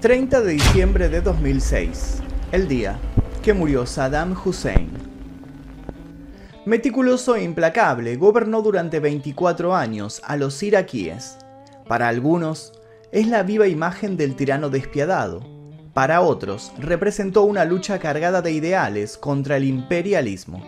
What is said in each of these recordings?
30 de diciembre de 2006, el día que murió Saddam Hussein. Meticuloso e implacable, gobernó durante 24 años a los iraquíes. Para algunos, es la viva imagen del tirano despiadado. Para otros, representó una lucha cargada de ideales contra el imperialismo.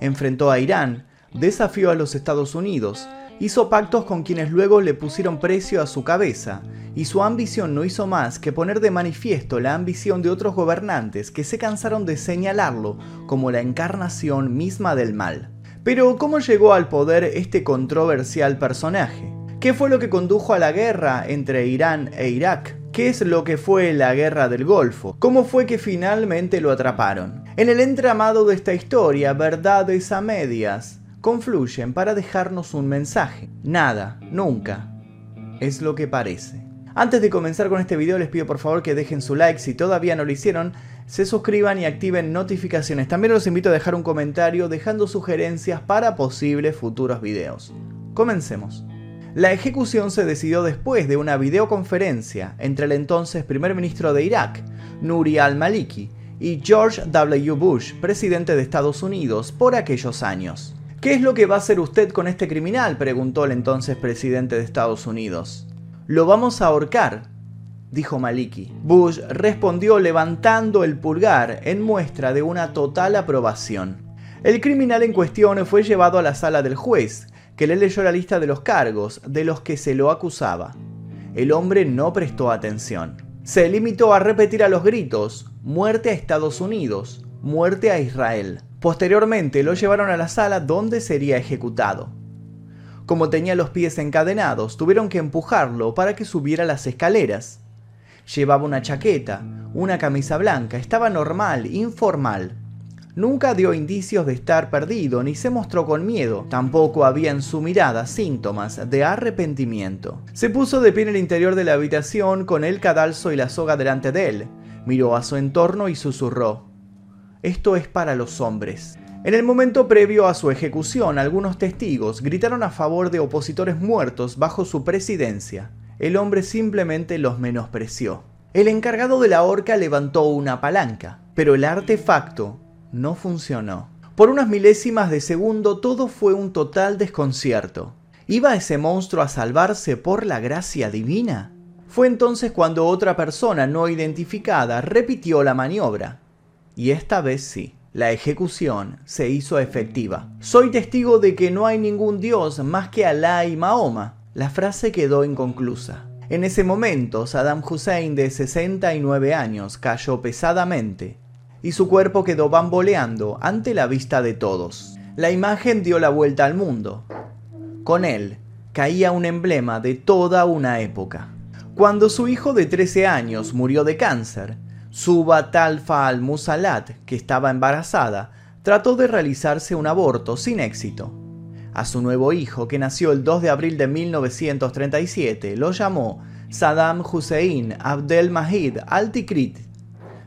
Enfrentó a Irán, desafió a los Estados Unidos, hizo pactos con quienes luego le pusieron precio a su cabeza, y su ambición no hizo más que poner de manifiesto la ambición de otros gobernantes que se cansaron de señalarlo como la encarnación misma del mal. Pero, ¿cómo llegó al poder este controversial personaje? ¿Qué fue lo que condujo a la guerra entre Irán e Irak? ¿Qué es lo que fue la guerra del Golfo? ¿Cómo fue que finalmente lo atraparon? En el entramado de esta historia, verdades a medias, confluyen para dejarnos un mensaje. Nada, nunca, es lo que parece. Antes de comenzar con este video les pido por favor que dejen su like, si todavía no lo hicieron, se suscriban y activen notificaciones. También los invito a dejar un comentario dejando sugerencias para posibles futuros videos. Comencemos. La ejecución se decidió después de una videoconferencia entre el entonces primer ministro de Irak, Nuri al-Maliki, y George W. Bush, presidente de Estados Unidos por aquellos años. ¿Qué es lo que va a hacer usted con este criminal? preguntó el entonces presidente de Estados Unidos. Lo vamos a ahorcar, dijo Maliki. Bush respondió levantando el pulgar en muestra de una total aprobación. El criminal en cuestión fue llevado a la sala del juez, que le leyó la lista de los cargos de los que se lo acusaba. El hombre no prestó atención. Se limitó a repetir a los gritos, muerte a Estados Unidos, muerte a Israel. Posteriormente lo llevaron a la sala donde sería ejecutado. Como tenía los pies encadenados, tuvieron que empujarlo para que subiera las escaleras. Llevaba una chaqueta, una camisa blanca, estaba normal, informal. Nunca dio indicios de estar perdido ni se mostró con miedo, tampoco había en su mirada síntomas de arrepentimiento. Se puso de pie en el interior de la habitación con el cadalso y la soga delante de él, miró a su entorno y susurró, esto es para los hombres. En el momento previo a su ejecución, algunos testigos gritaron a favor de opositores muertos bajo su presidencia. El hombre simplemente los menospreció. El encargado de la horca levantó una palanca, pero el artefacto no funcionó. Por unas milésimas de segundo todo fue un total desconcierto. ¿Iba ese monstruo a salvarse por la gracia divina? Fue entonces cuando otra persona no identificada repitió la maniobra. Y esta vez sí, la ejecución se hizo efectiva. Soy testigo de que no hay ningún dios más que Alá y Mahoma. La frase quedó inconclusa. En ese momento, Saddam Hussein, de 69 años, cayó pesadamente y su cuerpo quedó bamboleando ante la vista de todos. La imagen dio la vuelta al mundo. Con él caía un emblema de toda una época. Cuando su hijo de 13 años murió de cáncer, Suba Talfa al-Musalat, que estaba embarazada, trató de realizarse un aborto sin éxito. A su nuevo hijo, que nació el 2 de abril de 1937, lo llamó Saddam Hussein Abdel Mahid al-Tikrit.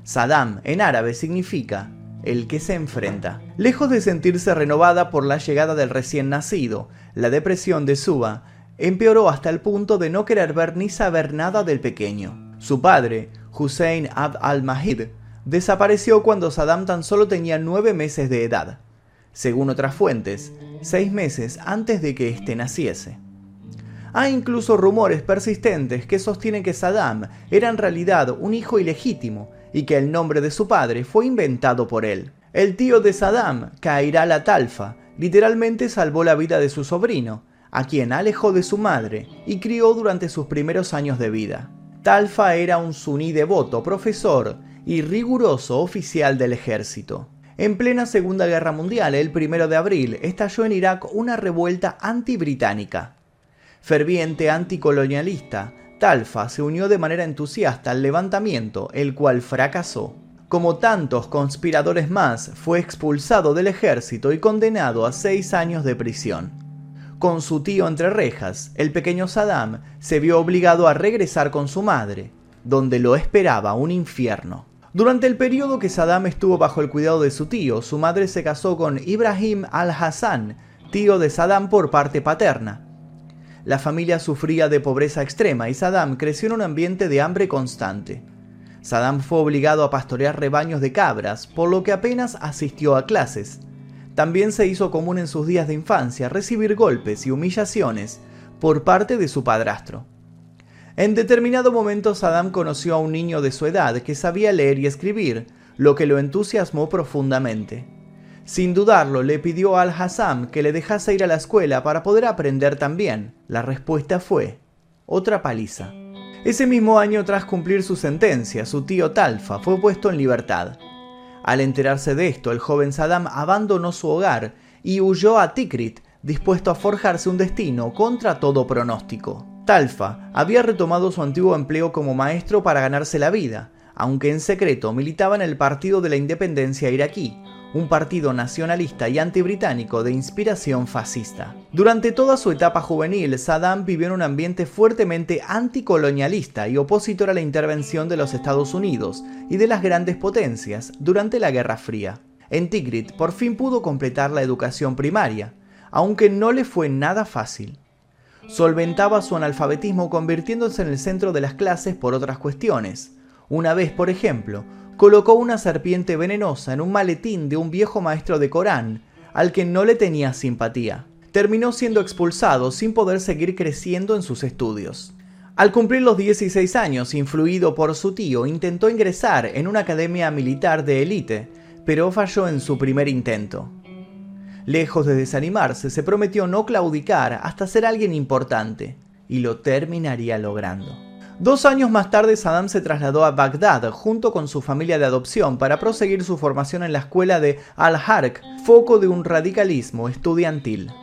Saddam en árabe significa el que se enfrenta. Lejos de sentirse renovada por la llegada del recién nacido, la depresión de Suba empeoró hasta el punto de no querer ver ni saber nada del pequeño. Su padre, Hussein Abd al-Mahid, desapareció cuando Saddam tan solo tenía nueve meses de edad, según otras fuentes, seis meses antes de que éste naciese. Hay incluso rumores persistentes que sostienen que Saddam era en realidad un hijo ilegítimo y que el nombre de su padre fue inventado por él. El tío de Saddam, Kairal Atalfa, literalmente salvó la vida de su sobrino, a quien alejó de su madre y crió durante sus primeros años de vida. Talfa era un suní devoto, profesor y riguroso oficial del ejército. En plena Segunda Guerra Mundial, el 1 de abril, estalló en Irak una revuelta antibritánica. Ferviente anticolonialista, Talfa se unió de manera entusiasta al levantamiento, el cual fracasó. Como tantos conspiradores más, fue expulsado del ejército y condenado a seis años de prisión. Con su tío entre rejas, el pequeño Saddam se vio obligado a regresar con su madre, donde lo esperaba un infierno. Durante el periodo que Saddam estuvo bajo el cuidado de su tío, su madre se casó con Ibrahim al-Hassan, tío de Saddam por parte paterna. La familia sufría de pobreza extrema y Saddam creció en un ambiente de hambre constante. Saddam fue obligado a pastorear rebaños de cabras, por lo que apenas asistió a clases. También se hizo común en sus días de infancia recibir golpes y humillaciones por parte de su padrastro. En determinado momento Saddam conoció a un niño de su edad que sabía leer y escribir, lo que lo entusiasmó profundamente. Sin dudarlo, le pidió al Hassam que le dejase ir a la escuela para poder aprender también. La respuesta fue otra paliza. Ese mismo año, tras cumplir su sentencia, su tío Talfa fue puesto en libertad. Al enterarse de esto, el joven Saddam abandonó su hogar y huyó a Tikrit, dispuesto a forjarse un destino contra todo pronóstico. Talfa había retomado su antiguo empleo como maestro para ganarse la vida, aunque en secreto militaba en el Partido de la Independencia iraquí, un partido nacionalista y antibritánico de inspiración fascista. Durante toda su etapa juvenil, Saddam vivió en un ambiente fuertemente anticolonialista y opositor a la intervención de los Estados Unidos y de las grandes potencias durante la Guerra Fría. En Tikrit por fin pudo completar la educación primaria, aunque no le fue nada fácil. Solventaba su analfabetismo convirtiéndose en el centro de las clases por otras cuestiones. Una vez, por ejemplo, colocó una serpiente venenosa en un maletín de un viejo maestro de Corán, al que no le tenía simpatía. Terminó siendo expulsado sin poder seguir creciendo en sus estudios. Al cumplir los 16 años, influido por su tío, intentó ingresar en una academia militar de élite, pero falló en su primer intento. Lejos de desanimarse, se prometió no claudicar hasta ser alguien importante, y lo terminaría logrando. Dos años más tarde, Saddam se trasladó a Bagdad junto con su familia de adopción para proseguir su formación en la escuela de Al-Harq, foco de un radicalismo estudiantil.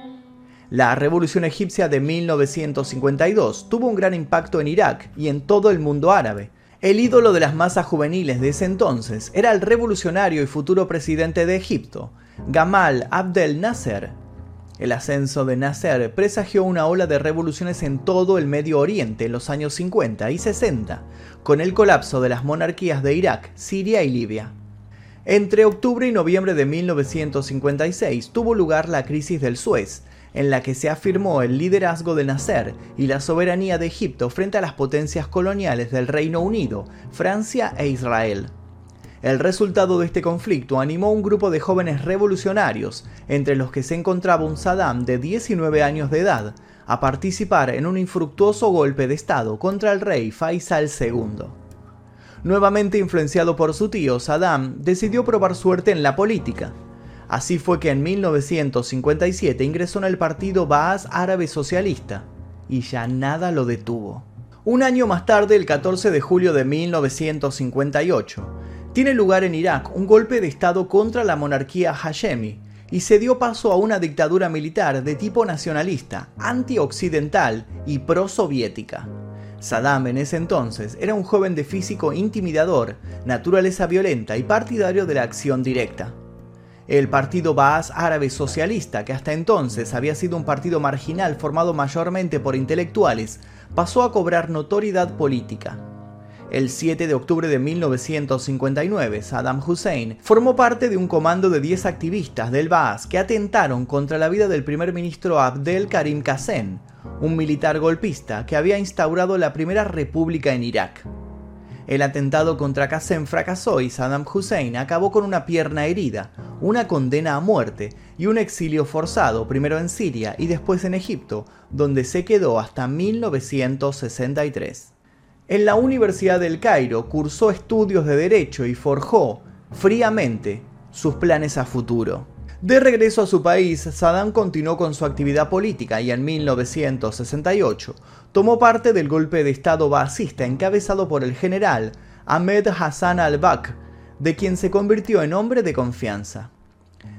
La revolución egipcia de 1952 tuvo un gran impacto en Irak y en todo el mundo árabe. El ídolo de las masas juveniles de ese entonces era el revolucionario y futuro presidente de Egipto, Gamal Abdel Nasser, el ascenso de Nasser presagió una ola de revoluciones en todo el Medio Oriente en los años 50 y 60, con el colapso de las monarquías de Irak, Siria y Libia. Entre octubre y noviembre de 1956 tuvo lugar la crisis del Suez, en la que se afirmó el liderazgo de Nasser y la soberanía de Egipto frente a las potencias coloniales del Reino Unido, Francia e Israel. El resultado de este conflicto animó a un grupo de jóvenes revolucionarios, entre los que se encontraba un Saddam de 19 años de edad, a participar en un infructuoso golpe de Estado contra el rey Faisal II. Nuevamente influenciado por su tío, Saddam decidió probar suerte en la política. Así fue que en 1957 ingresó en el partido Baas Árabe Socialista, y ya nada lo detuvo. Un año más tarde, el 14 de julio de 1958, tiene lugar en Irak un golpe de Estado contra la monarquía Hashemi y se dio paso a una dictadura militar de tipo nacionalista, antioccidental y pro-soviética. Saddam en ese entonces era un joven de físico intimidador, naturaleza violenta y partidario de la acción directa. El partido Baas Árabe Socialista, que hasta entonces había sido un partido marginal formado mayormente por intelectuales, pasó a cobrar notoriedad política. El 7 de octubre de 1959, Saddam Hussein formó parte de un comando de 10 activistas del Baas que atentaron contra la vida del primer ministro Abdel Karim Qasem, un militar golpista que había instaurado la primera república en Irak. El atentado contra Qasem fracasó y Saddam Hussein acabó con una pierna herida, una condena a muerte y un exilio forzado primero en Siria y después en Egipto, donde se quedó hasta 1963. En la Universidad del Cairo cursó estudios de Derecho y forjó, fríamente, sus planes a futuro. De regreso a su país, Saddam continuó con su actividad política y en 1968 tomó parte del golpe de Estado basista encabezado por el general Ahmed Hassan al-Bakr, de quien se convirtió en hombre de confianza.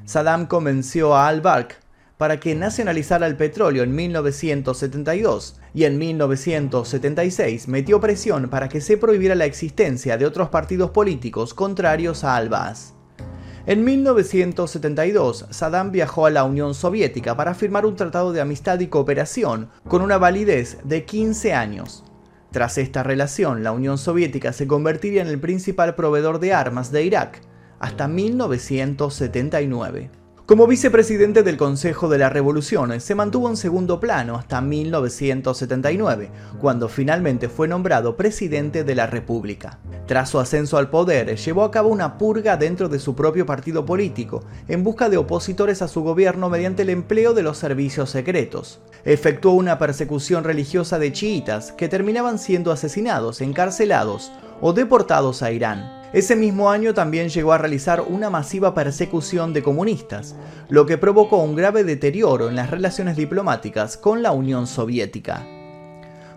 Saddam convenció a al-Bakr para que nacionalizara el petróleo en 1972 y en 1976 metió presión para que se prohibiera la existencia de otros partidos políticos contrarios a Al-Baas. En 1972, Saddam viajó a la Unión Soviética para firmar un tratado de amistad y cooperación con una validez de 15 años. Tras esta relación, la Unión Soviética se convertiría en el principal proveedor de armas de Irak hasta 1979. Como vicepresidente del Consejo de la Revolución, se mantuvo en segundo plano hasta 1979, cuando finalmente fue nombrado presidente de la República. Tras su ascenso al poder, llevó a cabo una purga dentro de su propio partido político, en busca de opositores a su gobierno mediante el empleo de los servicios secretos. Efectuó una persecución religiosa de chiitas que terminaban siendo asesinados, encarcelados o deportados a Irán. Ese mismo año también llegó a realizar una masiva persecución de comunistas, lo que provocó un grave deterioro en las relaciones diplomáticas con la Unión Soviética.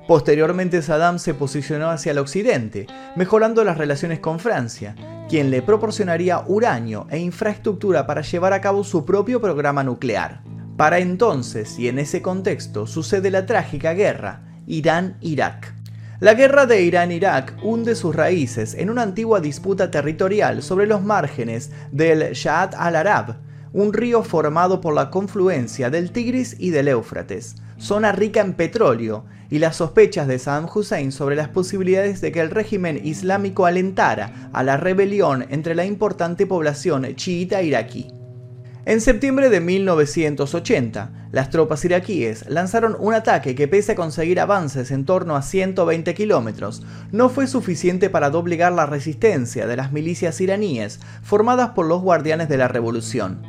Posteriormente Saddam se posicionó hacia el occidente, mejorando las relaciones con Francia, quien le proporcionaría uranio e infraestructura para llevar a cabo su propio programa nuclear. Para entonces y en ese contexto sucede la trágica guerra Irán-Irak. La guerra de Irán-Irak hunde sus raíces en una antigua disputa territorial sobre los márgenes del Shaat al-Arab, un río formado por la confluencia del Tigris y del Éufrates, zona rica en petróleo, y las sospechas de Saddam Hussein sobre las posibilidades de que el régimen islámico alentara a la rebelión entre la importante población chiita iraquí. En septiembre de 1980, las tropas iraquíes lanzaron un ataque que pese a conseguir avances en torno a 120 kilómetros, no fue suficiente para doblegar la resistencia de las milicias iraníes formadas por los guardianes de la revolución.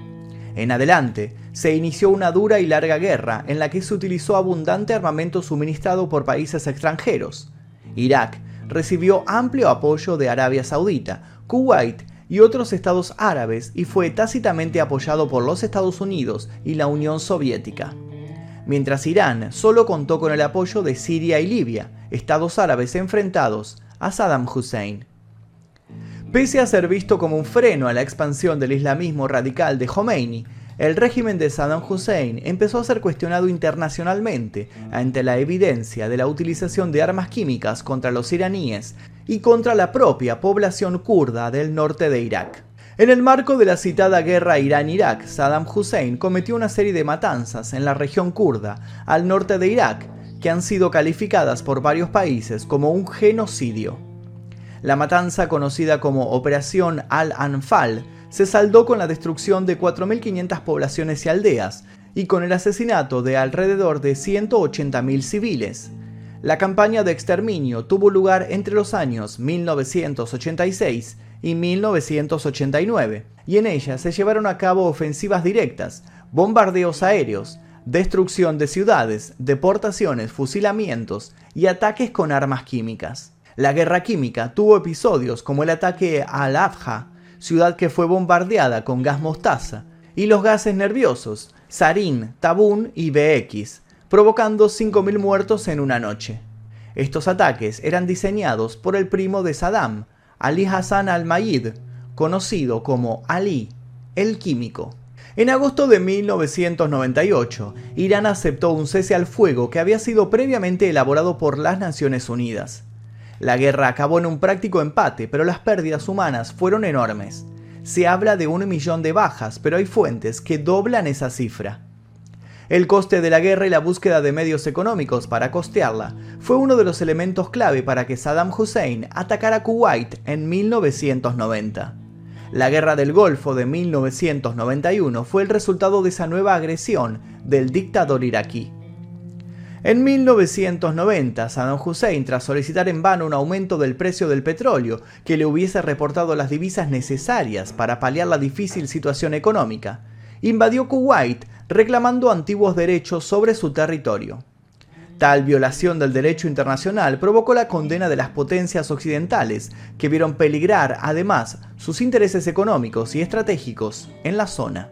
En adelante, se inició una dura y larga guerra en la que se utilizó abundante armamento suministrado por países extranjeros. Irak recibió amplio apoyo de Arabia Saudita, Kuwait y otros estados árabes y fue tácitamente apoyado por los Estados Unidos y la Unión Soviética. Mientras Irán solo contó con el apoyo de Siria y Libia, estados árabes enfrentados a Saddam Hussein. Pese a ser visto como un freno a la expansión del islamismo radical de Khomeini, el régimen de Saddam Hussein empezó a ser cuestionado internacionalmente ante la evidencia de la utilización de armas químicas contra los iraníes y contra la propia población kurda del norte de Irak. En el marco de la citada guerra Irán-Irak, Saddam Hussein cometió una serie de matanzas en la región kurda, al norte de Irak, que han sido calificadas por varios países como un genocidio. La matanza conocida como Operación Al-Anfal se saldó con la destrucción de 4.500 poblaciones y aldeas y con el asesinato de alrededor de 180.000 civiles. La campaña de exterminio tuvo lugar entre los años 1986 y 1989, y en ella se llevaron a cabo ofensivas directas, bombardeos aéreos, destrucción de ciudades, deportaciones, fusilamientos y ataques con armas químicas. La guerra química tuvo episodios como el ataque a Al-Afja, ciudad que fue bombardeada con gas mostaza, y los gases nerviosos, sarín, tabún y BX, provocando 5.000 muertos en una noche. Estos ataques eran diseñados por el primo de Saddam, Ali Hassan al-Mayid, conocido como Ali, el químico. En agosto de 1998, Irán aceptó un cese al fuego que había sido previamente elaborado por las Naciones Unidas. La guerra acabó en un práctico empate, pero las pérdidas humanas fueron enormes. Se habla de un millón de bajas, pero hay fuentes que doblan esa cifra. El coste de la guerra y la búsqueda de medios económicos para costearla fue uno de los elementos clave para que Saddam Hussein atacara Kuwait en 1990. La guerra del Golfo de 1991 fue el resultado de esa nueva agresión del dictador iraquí. En 1990, Saddam Hussein, tras solicitar en vano un aumento del precio del petróleo que le hubiese reportado las divisas necesarias para paliar la difícil situación económica, invadió Kuwait reclamando antiguos derechos sobre su territorio. Tal violación del derecho internacional provocó la condena de las potencias occidentales, que vieron peligrar además sus intereses económicos y estratégicos en la zona.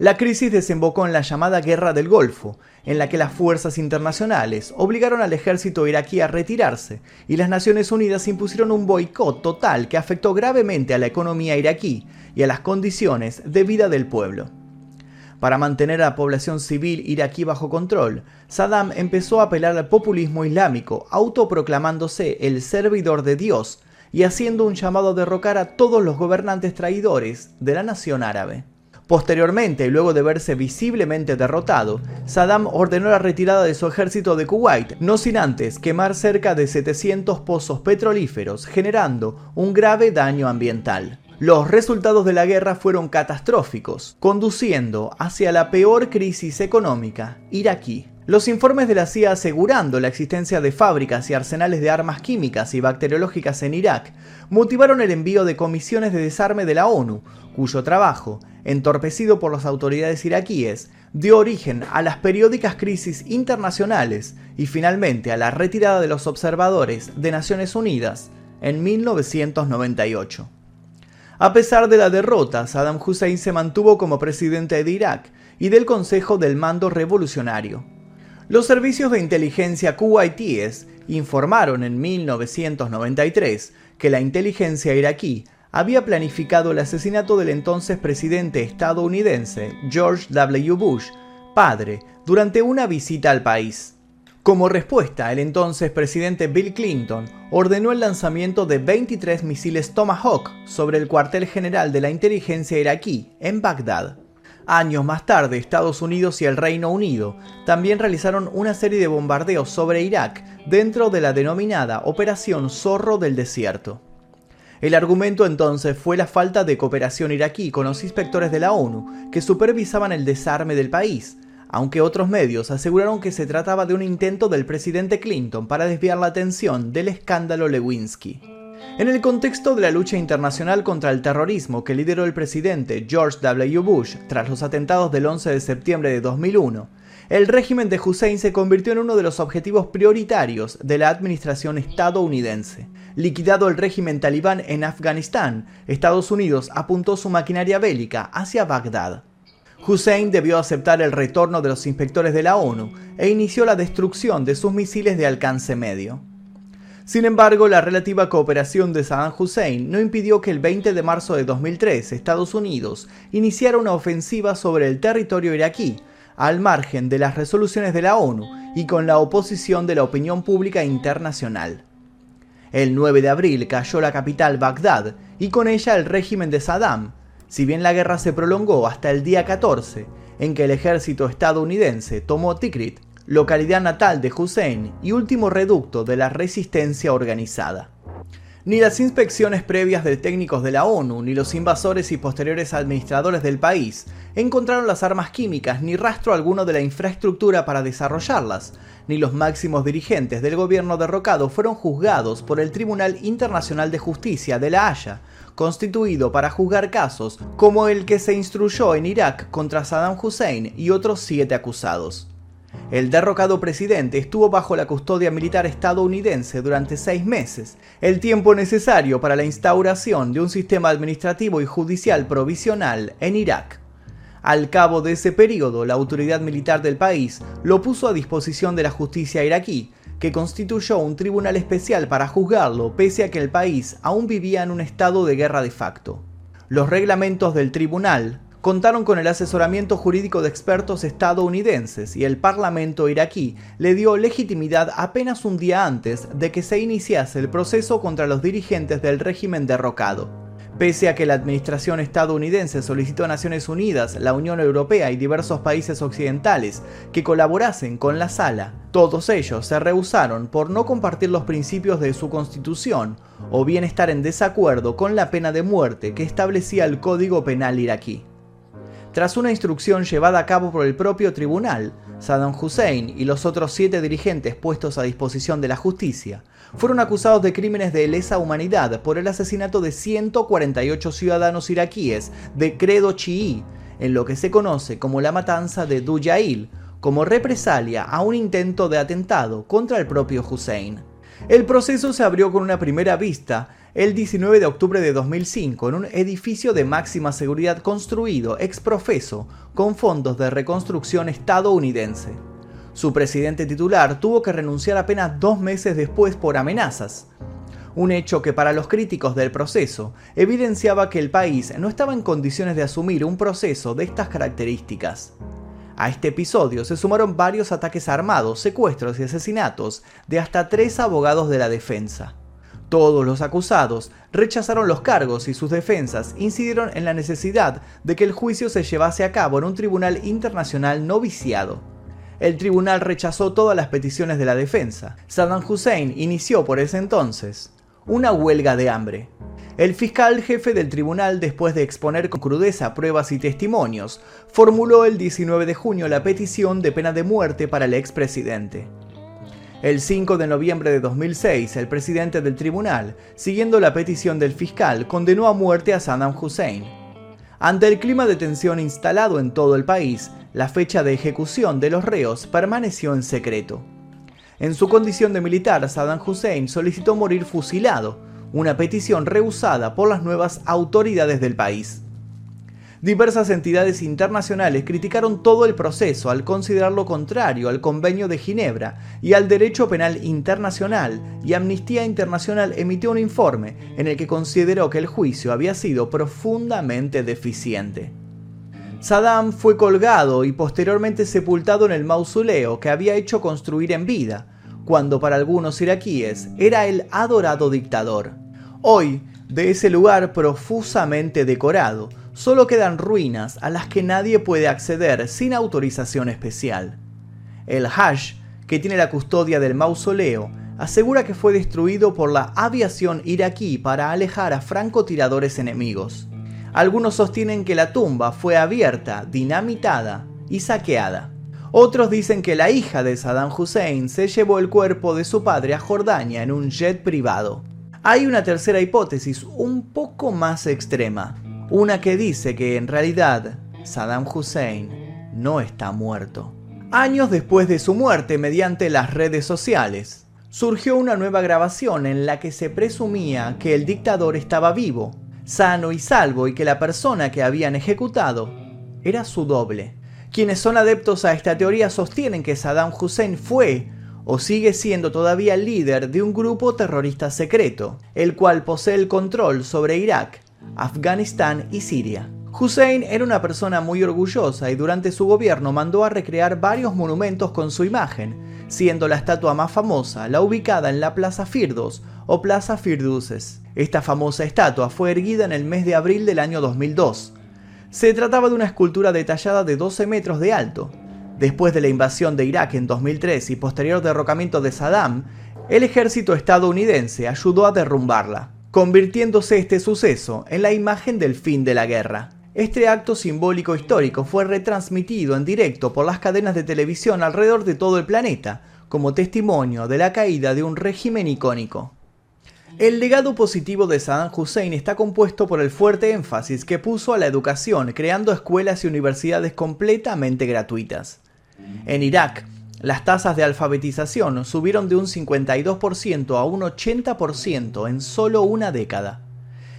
La crisis desembocó en la llamada Guerra del Golfo, en la que las fuerzas internacionales obligaron al ejército iraquí a retirarse y las Naciones Unidas impusieron un boicot total que afectó gravemente a la economía iraquí y a las condiciones de vida del pueblo. Para mantener a la población civil iraquí bajo control, Saddam empezó a apelar al populismo islámico, autoproclamándose el servidor de Dios y haciendo un llamado a derrocar a todos los gobernantes traidores de la nación árabe. Posteriormente, luego de verse visiblemente derrotado, Saddam ordenó la retirada de su ejército de Kuwait, no sin antes quemar cerca de 700 pozos petrolíferos, generando un grave daño ambiental. Los resultados de la guerra fueron catastróficos, conduciendo hacia la peor crisis económica iraquí. Los informes de la CIA asegurando la existencia de fábricas y arsenales de armas químicas y bacteriológicas en Irak motivaron el envío de comisiones de desarme de la ONU, cuyo trabajo, entorpecido por las autoridades iraquíes, dio origen a las periódicas crisis internacionales y finalmente a la retirada de los observadores de Naciones Unidas en 1998. A pesar de la derrota, Saddam Hussein se mantuvo como presidente de Irak y del Consejo del Mando Revolucionario. Los servicios de inteligencia kuwaitíes informaron en 1993 que la inteligencia iraquí había planificado el asesinato del entonces presidente estadounidense George W. Bush, padre, durante una visita al país. Como respuesta, el entonces presidente Bill Clinton ordenó el lanzamiento de 23 misiles Tomahawk sobre el cuartel general de la inteligencia iraquí en Bagdad. Años más tarde, Estados Unidos y el Reino Unido también realizaron una serie de bombardeos sobre Irak dentro de la denominada Operación Zorro del Desierto. El argumento entonces fue la falta de cooperación iraquí con los inspectores de la ONU que supervisaban el desarme del país, aunque otros medios aseguraron que se trataba de un intento del presidente Clinton para desviar la atención del escándalo Lewinsky. En el contexto de la lucha internacional contra el terrorismo que lideró el presidente George W. Bush tras los atentados del 11 de septiembre de 2001, el régimen de Hussein se convirtió en uno de los objetivos prioritarios de la administración estadounidense. Liquidado el régimen talibán en Afganistán, Estados Unidos apuntó su maquinaria bélica hacia Bagdad. Hussein debió aceptar el retorno de los inspectores de la ONU e inició la destrucción de sus misiles de alcance medio. Sin embargo, la relativa cooperación de Saddam Hussein no impidió que el 20 de marzo de 2003 Estados Unidos iniciara una ofensiva sobre el territorio iraquí, al margen de las resoluciones de la ONU y con la oposición de la opinión pública internacional. El 9 de abril cayó la capital Bagdad y con ella el régimen de Saddam, si bien la guerra se prolongó hasta el día 14, en que el ejército estadounidense tomó Tikrit localidad natal de Hussein y último reducto de la resistencia organizada. Ni las inspecciones previas de técnicos de la ONU, ni los invasores y posteriores administradores del país encontraron las armas químicas ni rastro alguno de la infraestructura para desarrollarlas, ni los máximos dirigentes del gobierno derrocado fueron juzgados por el Tribunal Internacional de Justicia de La Haya, constituido para juzgar casos como el que se instruyó en Irak contra Saddam Hussein y otros siete acusados. El derrocado presidente estuvo bajo la custodia militar estadounidense durante seis meses, el tiempo necesario para la instauración de un sistema administrativo y judicial provisional en Irak. Al cabo de ese periodo, la autoridad militar del país lo puso a disposición de la justicia iraquí, que constituyó un tribunal especial para juzgarlo pese a que el país aún vivía en un estado de guerra de facto. Los reglamentos del tribunal contaron con el asesoramiento jurídico de expertos estadounidenses y el Parlamento iraquí le dio legitimidad apenas un día antes de que se iniciase el proceso contra los dirigentes del régimen derrocado. Pese a que la administración estadounidense solicitó a Naciones Unidas, la Unión Europea y diversos países occidentales que colaborasen con la sala, todos ellos se rehusaron por no compartir los principios de su constitución o bien estar en desacuerdo con la pena de muerte que establecía el Código Penal iraquí. Tras una instrucción llevada a cabo por el propio tribunal, Saddam Hussein y los otros siete dirigentes puestos a disposición de la justicia fueron acusados de crímenes de lesa humanidad por el asesinato de 148 ciudadanos iraquíes de credo chií, en lo que se conoce como la matanza de Dujail, como represalia a un intento de atentado contra el propio Hussein. El proceso se abrió con una primera vista el 19 de octubre de 2005 en un edificio de máxima seguridad construido ex profeso con fondos de reconstrucción estadounidense. Su presidente titular tuvo que renunciar apenas dos meses después por amenazas, un hecho que para los críticos del proceso evidenciaba que el país no estaba en condiciones de asumir un proceso de estas características. A este episodio se sumaron varios ataques armados, secuestros y asesinatos de hasta tres abogados de la defensa. Todos los acusados rechazaron los cargos y sus defensas incidieron en la necesidad de que el juicio se llevase a cabo en un tribunal internacional no viciado. El tribunal rechazó todas las peticiones de la defensa. Saddam Hussein inició por ese entonces una huelga de hambre. El fiscal jefe del tribunal, después de exponer con crudeza pruebas y testimonios, formuló el 19 de junio la petición de pena de muerte para el expresidente. El 5 de noviembre de 2006, el presidente del tribunal, siguiendo la petición del fiscal, condenó a muerte a Saddam Hussein. Ante el clima de tensión instalado en todo el país, la fecha de ejecución de los reos permaneció en secreto. En su condición de militar, Saddam Hussein solicitó morir fusilado, una petición rehusada por las nuevas autoridades del país. Diversas entidades internacionales criticaron todo el proceso al considerarlo contrario al Convenio de Ginebra y al derecho penal internacional, y Amnistía Internacional emitió un informe en el que consideró que el juicio había sido profundamente deficiente. Saddam fue colgado y posteriormente sepultado en el mausoleo que había hecho construir en vida, cuando para algunos iraquíes era el adorado dictador. Hoy, de ese lugar profusamente decorado, solo quedan ruinas a las que nadie puede acceder sin autorización especial. El Hajj, que tiene la custodia del mausoleo, asegura que fue destruido por la aviación iraquí para alejar a francotiradores enemigos. Algunos sostienen que la tumba fue abierta, dinamitada y saqueada. Otros dicen que la hija de Saddam Hussein se llevó el cuerpo de su padre a Jordania en un jet privado. Hay una tercera hipótesis un poco más extrema, una que dice que en realidad Saddam Hussein no está muerto. Años después de su muerte mediante las redes sociales, surgió una nueva grabación en la que se presumía que el dictador estaba vivo sano y salvo y que la persona que habían ejecutado era su doble. Quienes son adeptos a esta teoría sostienen que Saddam Hussein fue o sigue siendo todavía líder de un grupo terrorista secreto, el cual posee el control sobre Irak, Afganistán y Siria. Hussein era una persona muy orgullosa y durante su gobierno mandó a recrear varios monumentos con su imagen, siendo la estatua más famosa la ubicada en la Plaza Firdos o Plaza Firduses. Esta famosa estatua fue erguida en el mes de abril del año 2002. Se trataba de una escultura detallada de 12 metros de alto. Después de la invasión de Irak en 2003 y posterior derrocamiento de Saddam, el ejército estadounidense ayudó a derrumbarla, convirtiéndose este suceso en la imagen del fin de la guerra. Este acto simbólico histórico fue retransmitido en directo por las cadenas de televisión alrededor de todo el planeta, como testimonio de la caída de un régimen icónico. El legado positivo de Saddam Hussein está compuesto por el fuerte énfasis que puso a la educación, creando escuelas y universidades completamente gratuitas. En Irak, las tasas de alfabetización subieron de un 52% a un 80% en solo una década.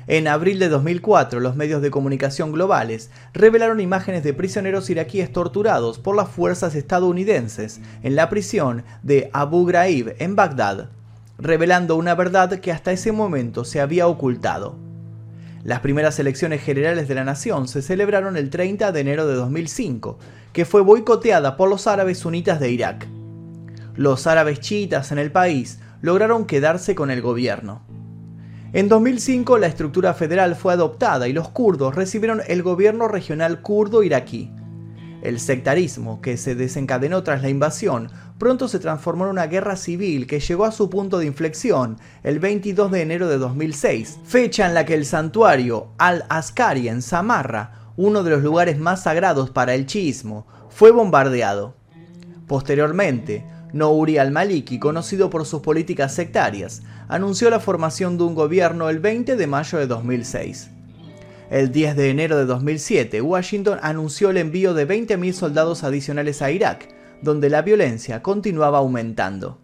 En abril de 2004, los medios de comunicación globales revelaron imágenes de prisioneros iraquíes torturados por las fuerzas estadounidenses en la prisión de Abu Ghraib en Bagdad revelando una verdad que hasta ese momento se había ocultado. Las primeras elecciones generales de la nación se celebraron el 30 de enero de 2005, que fue boicoteada por los árabes sunitas de Irak. Los árabes chiitas en el país lograron quedarse con el gobierno. En 2005 la estructura federal fue adoptada y los kurdos recibieron el gobierno regional kurdo iraquí. El sectarismo, que se desencadenó tras la invasión, pronto se transformó en una guerra civil que llegó a su punto de inflexión el 22 de enero de 2006, fecha en la que el santuario Al-Askari en Samarra, uno de los lugares más sagrados para el chiismo, fue bombardeado. Posteriormente, Nouri al-Maliki, conocido por sus políticas sectarias, anunció la formación de un gobierno el 20 de mayo de 2006. El 10 de enero de 2007, Washington anunció el envío de 20.000 soldados adicionales a Irak, donde la violencia continuaba aumentando.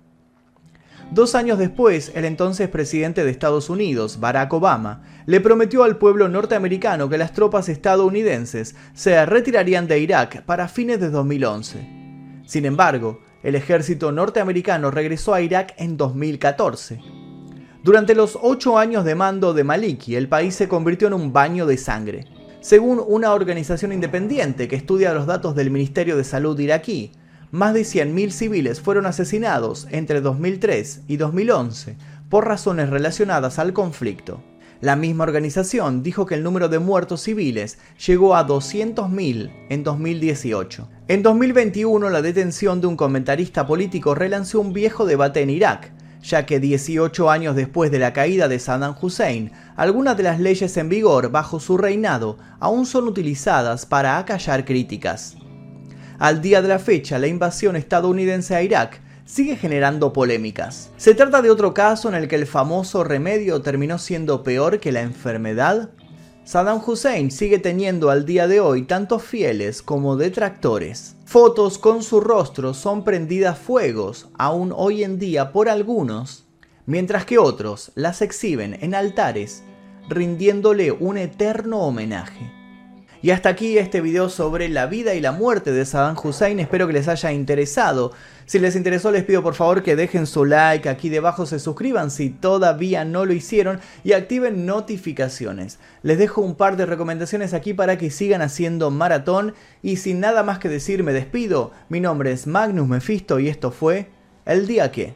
Dos años después, el entonces presidente de Estados Unidos, Barack Obama, le prometió al pueblo norteamericano que las tropas estadounidenses se retirarían de Irak para fines de 2011. Sin embargo, el ejército norteamericano regresó a Irak en 2014 durante los ocho años de mando de Maliki, el país se convirtió en un baño de sangre. Según una organización independiente que estudia los datos del Ministerio de Salud iraquí, más de 100.000 civiles fueron asesinados entre 2003 y 2011 por razones relacionadas al conflicto. La misma organización dijo que el número de muertos civiles llegó a 200.000 en 2018. En 2021, la detención de un comentarista político relanzó un viejo debate en Irak, ya que 18 años después de la caída de Saddam Hussein, algunas de las leyes en vigor bajo su reinado aún son utilizadas para acallar críticas. Al día de la fecha, la invasión estadounidense a Irak sigue generando polémicas. Se trata de otro caso en el que el famoso remedio terminó siendo peor que la enfermedad. Saddam Hussein sigue teniendo al día de hoy tantos fieles como detractores. Fotos con su rostro son prendidas fuegos aún hoy en día por algunos, mientras que otros las exhiben en altares rindiéndole un eterno homenaje. Y hasta aquí este video sobre la vida y la muerte de Saddam Hussein, espero que les haya interesado. Si les interesó les pido por favor que dejen su like, aquí debajo se suscriban si todavía no lo hicieron y activen notificaciones. Les dejo un par de recomendaciones aquí para que sigan haciendo maratón y sin nada más que decir me despido. Mi nombre es Magnus Mephisto y esto fue El Día Que.